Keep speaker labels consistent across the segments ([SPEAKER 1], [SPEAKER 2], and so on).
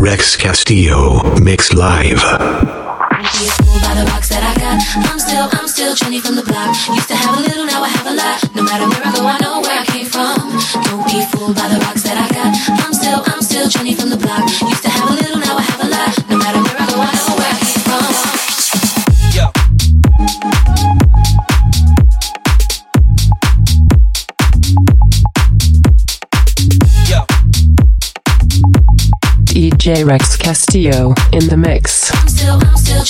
[SPEAKER 1] Rex Castillo mix live.
[SPEAKER 2] I'm I'm still, I'm still Jenny from the block. Used to have a little, now I have a lot. No matter where I go, I know where I came from. Don't be fooled by the
[SPEAKER 3] box.
[SPEAKER 4] DJ Rex Castillo in the mix.
[SPEAKER 2] I'm still, I'm still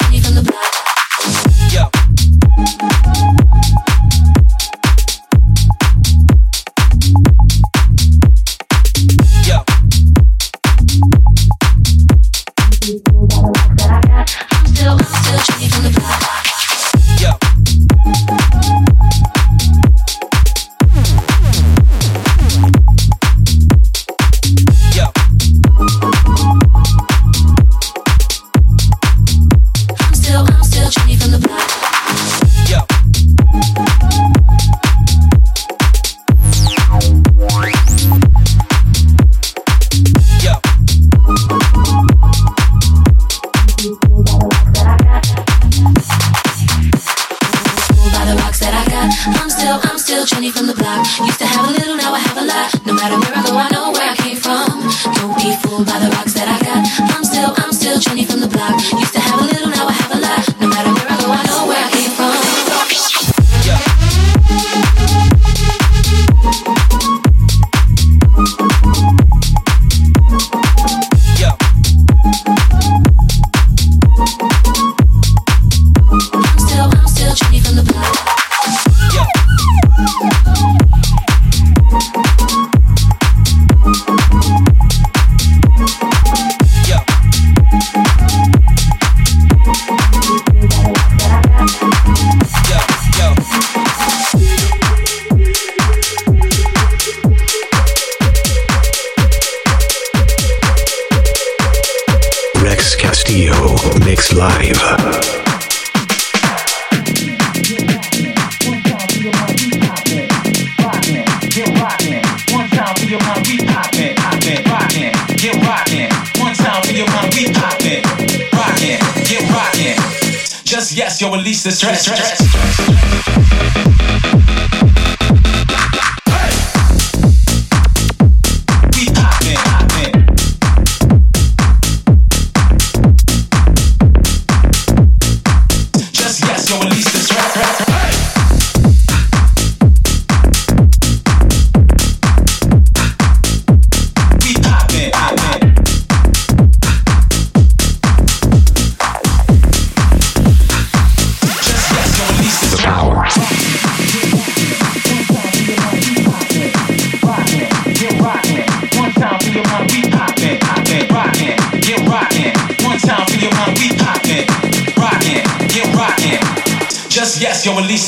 [SPEAKER 3] Release the stress. stress.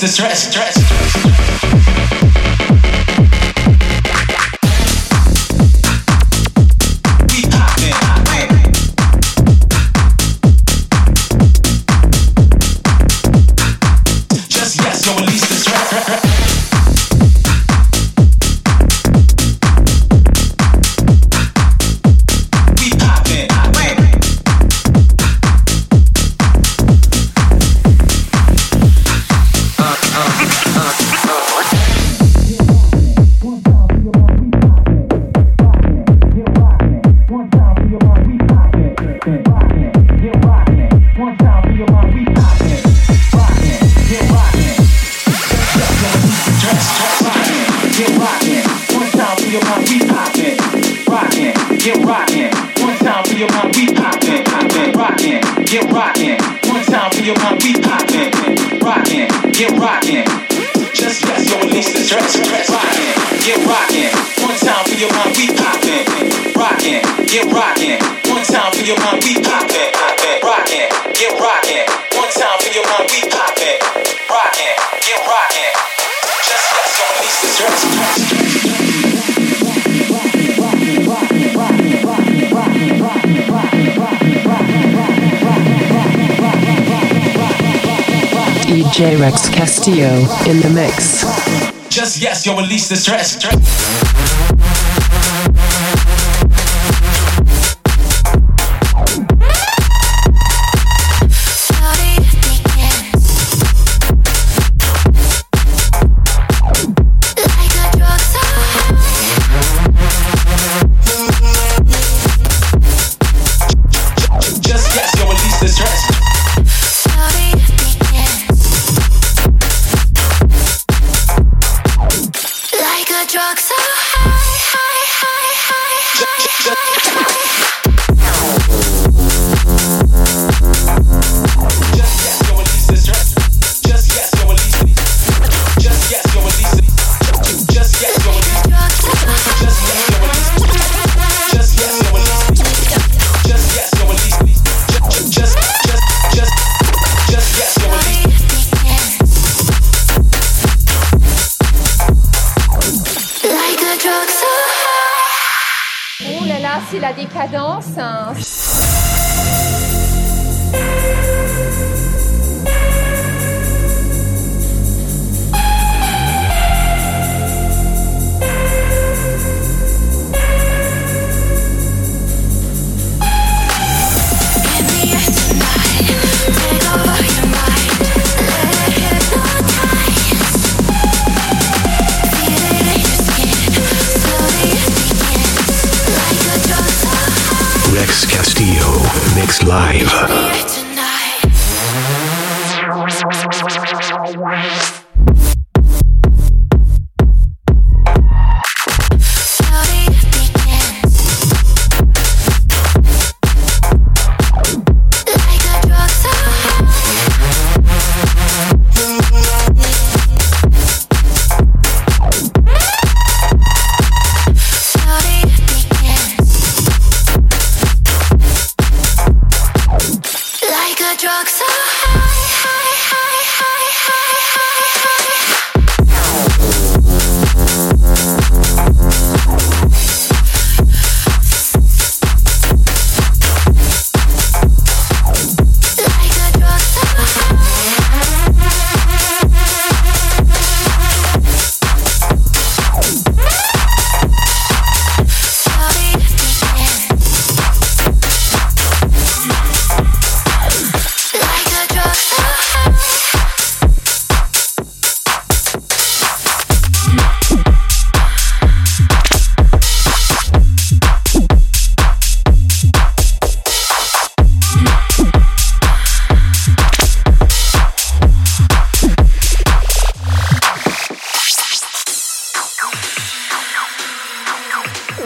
[SPEAKER 3] the stress, stress, stress.
[SPEAKER 4] DJ Rex Castillo in the mix.
[SPEAKER 3] Just yes, you'll release the stress. C'est
[SPEAKER 5] la décadence. Hein.
[SPEAKER 1] Rex Castillo, mixed live.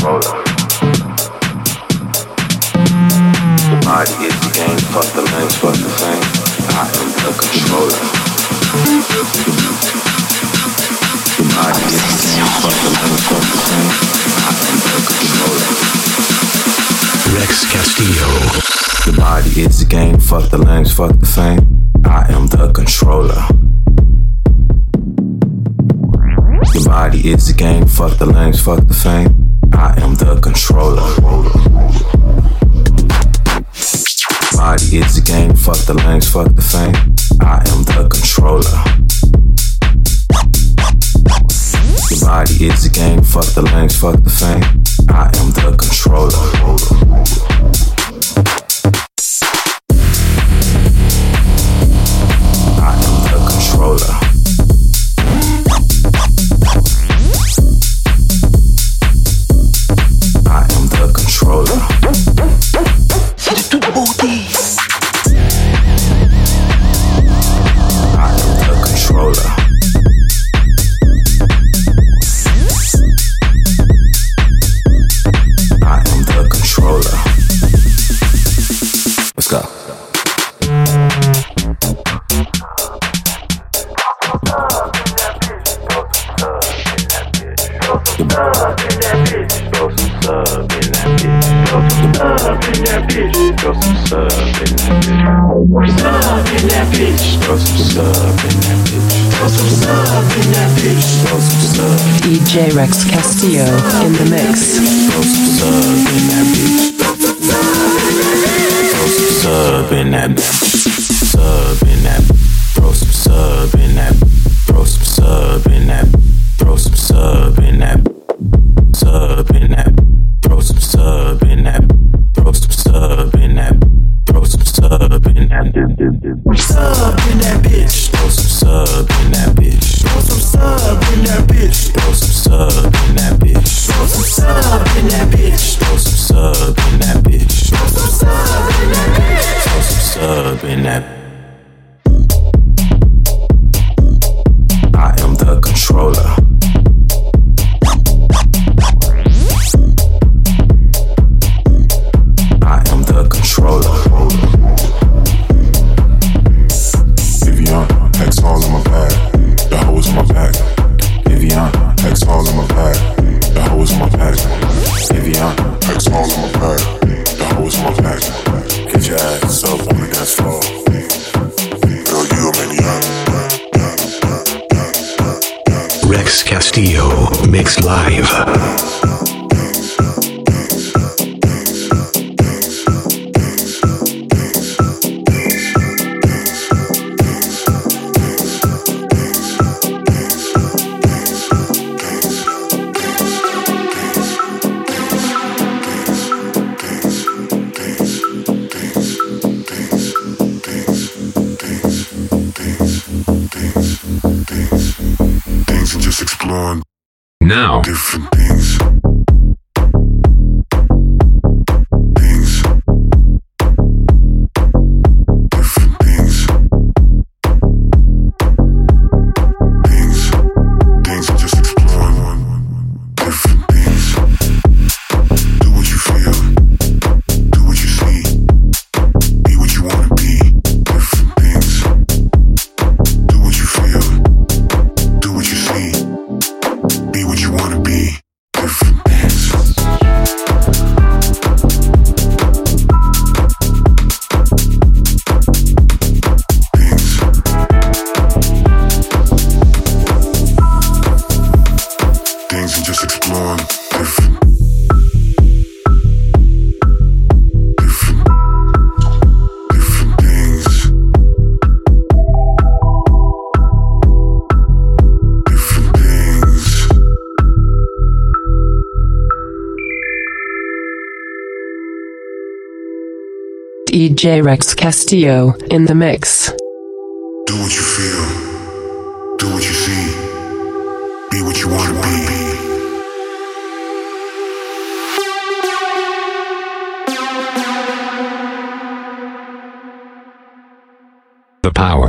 [SPEAKER 1] The
[SPEAKER 6] body is the game, fuck the lane, fuck the thing. I am the controller. Your body is the game, fuck the lane, fuck the thing. I am the controller.
[SPEAKER 1] Rex Castillo.
[SPEAKER 6] The body is the game, fuck the fuck the fame. I am the controller. The body is the game, fuck the lanes, fuck the fame. I am the controller. Body is the game, fuck the lanes, fuck the fame. I am the controller. Your body is the game, fuck the lanes, fuck the fame. I am the controller. up in that.
[SPEAKER 4] Mix
[SPEAKER 1] Live.
[SPEAKER 4] DJ Rex Castillo in the mix.
[SPEAKER 5] Do what you feel. Do what you see. Be what you want to be.
[SPEAKER 7] The
[SPEAKER 2] power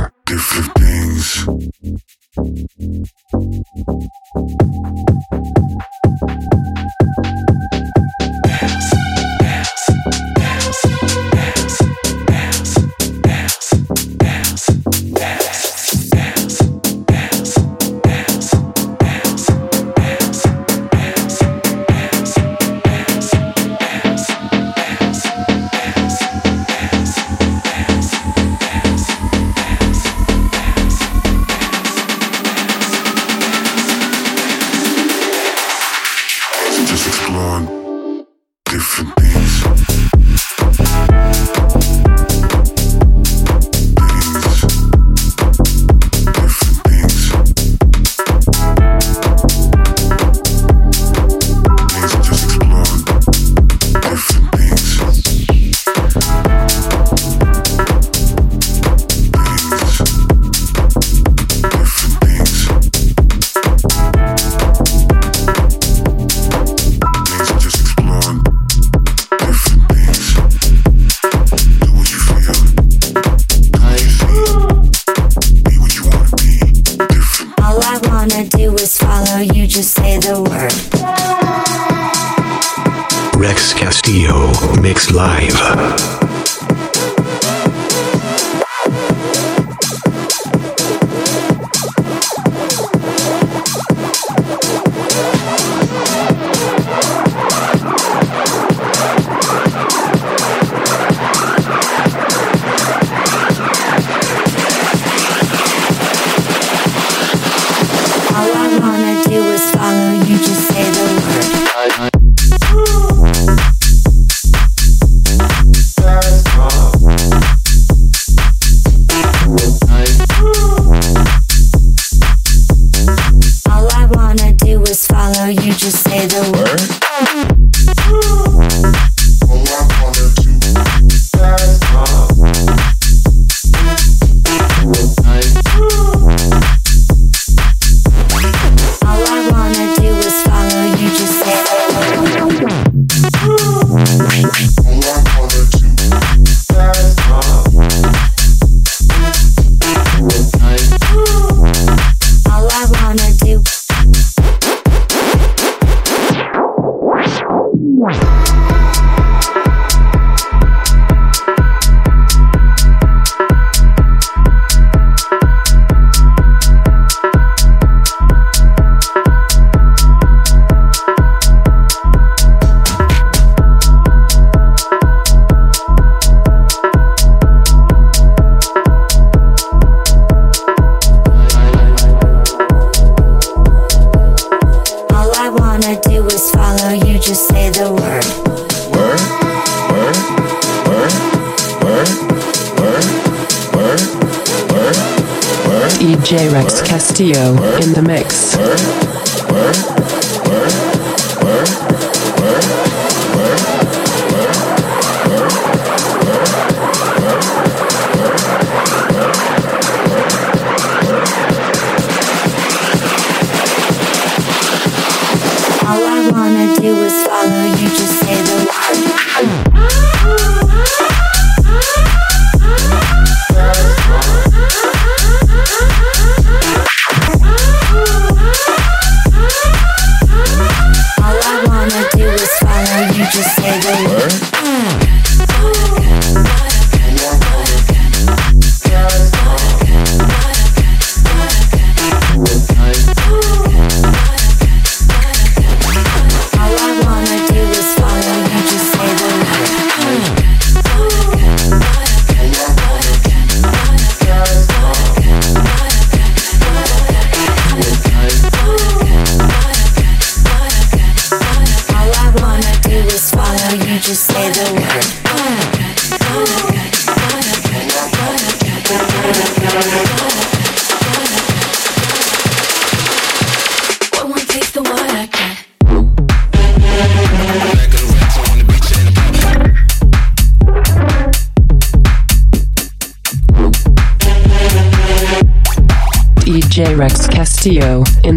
[SPEAKER 2] In the mix.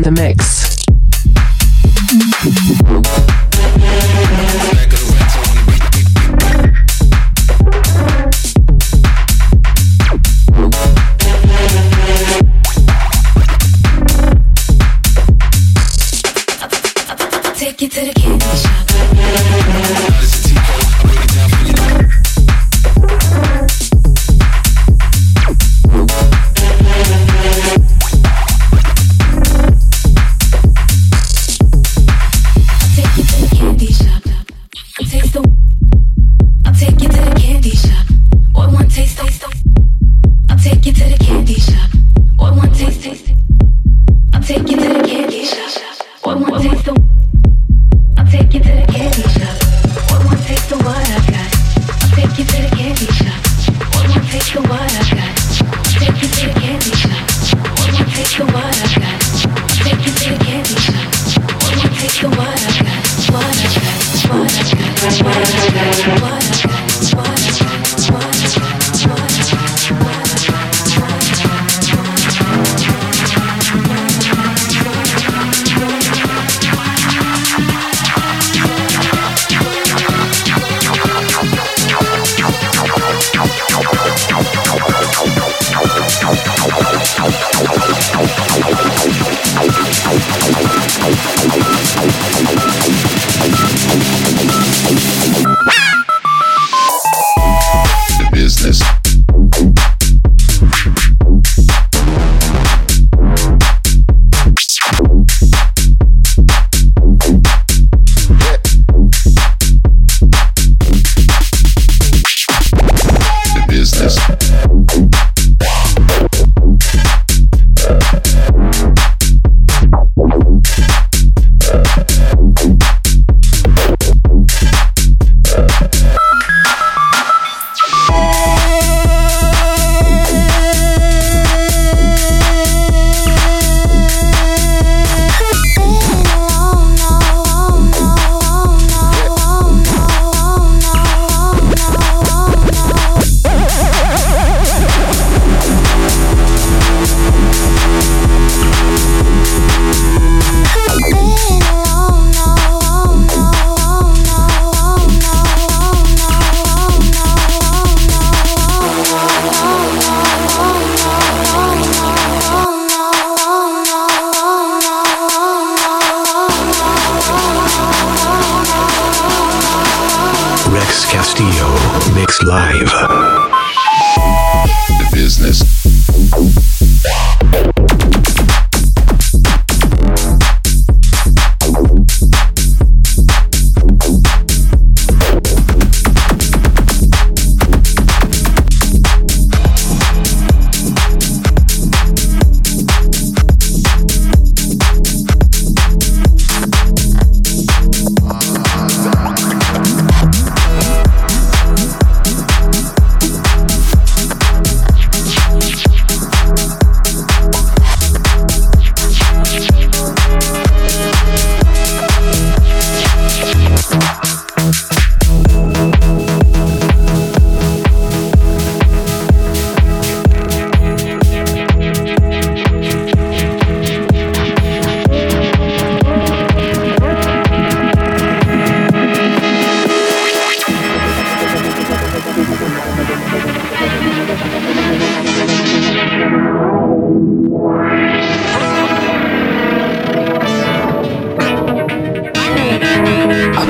[SPEAKER 4] The
[SPEAKER 2] mix.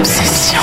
[SPEAKER 8] Sessizce.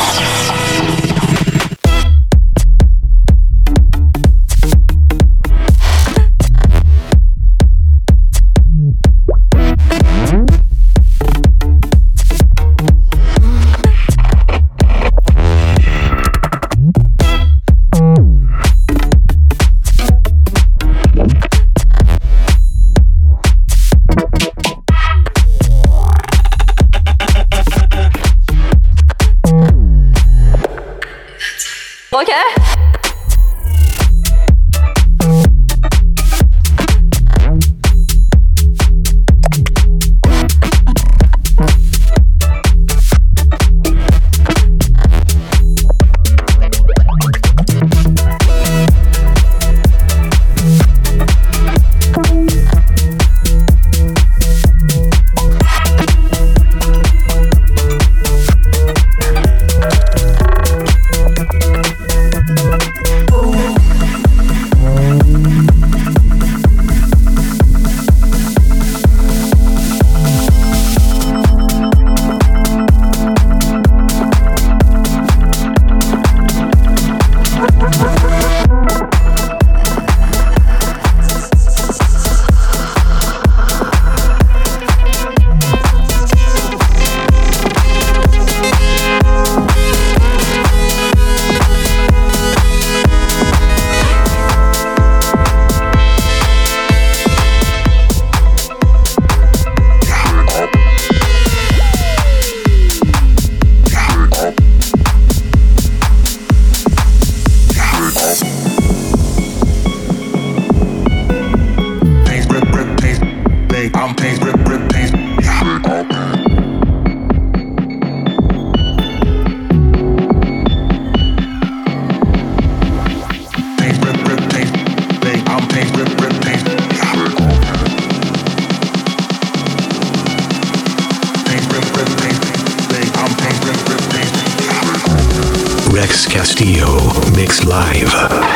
[SPEAKER 8] Live.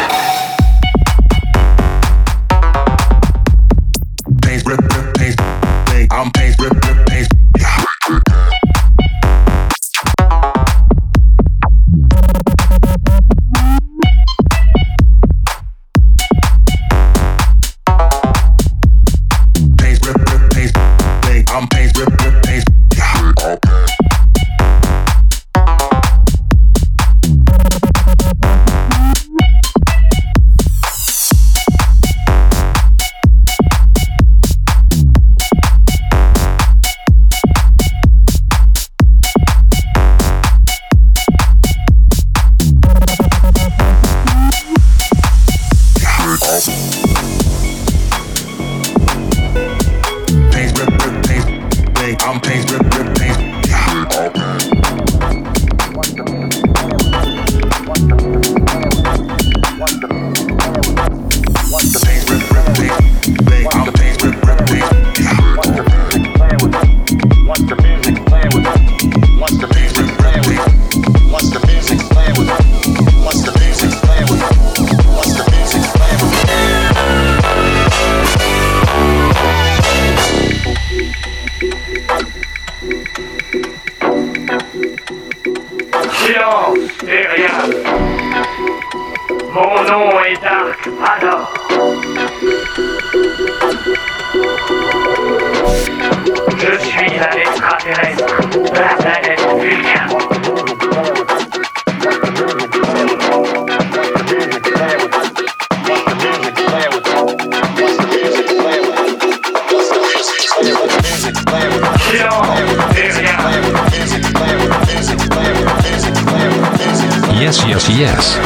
[SPEAKER 9] yes. Yes.
[SPEAKER 10] Yes.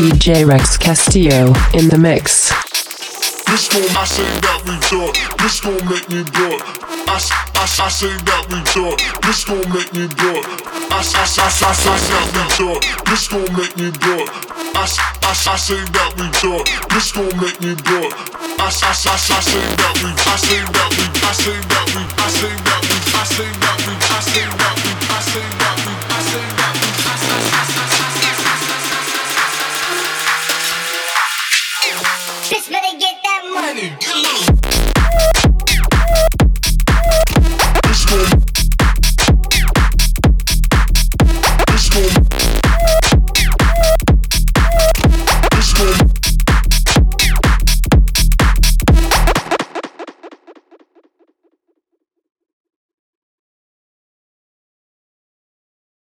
[SPEAKER 4] DJ Rex Castillo in the mix.
[SPEAKER 5] This gon' I say that we do it. This gon' make me do it. I, I, I say that we do it. This gon' make me do it. I, I, I, I say that we do it. This gon' make me do it. I, I, I say that we do it. This gon' make me do it. I, I, I, I say that we. I say that we. I say that we. I say that we. I say that we. I say that we.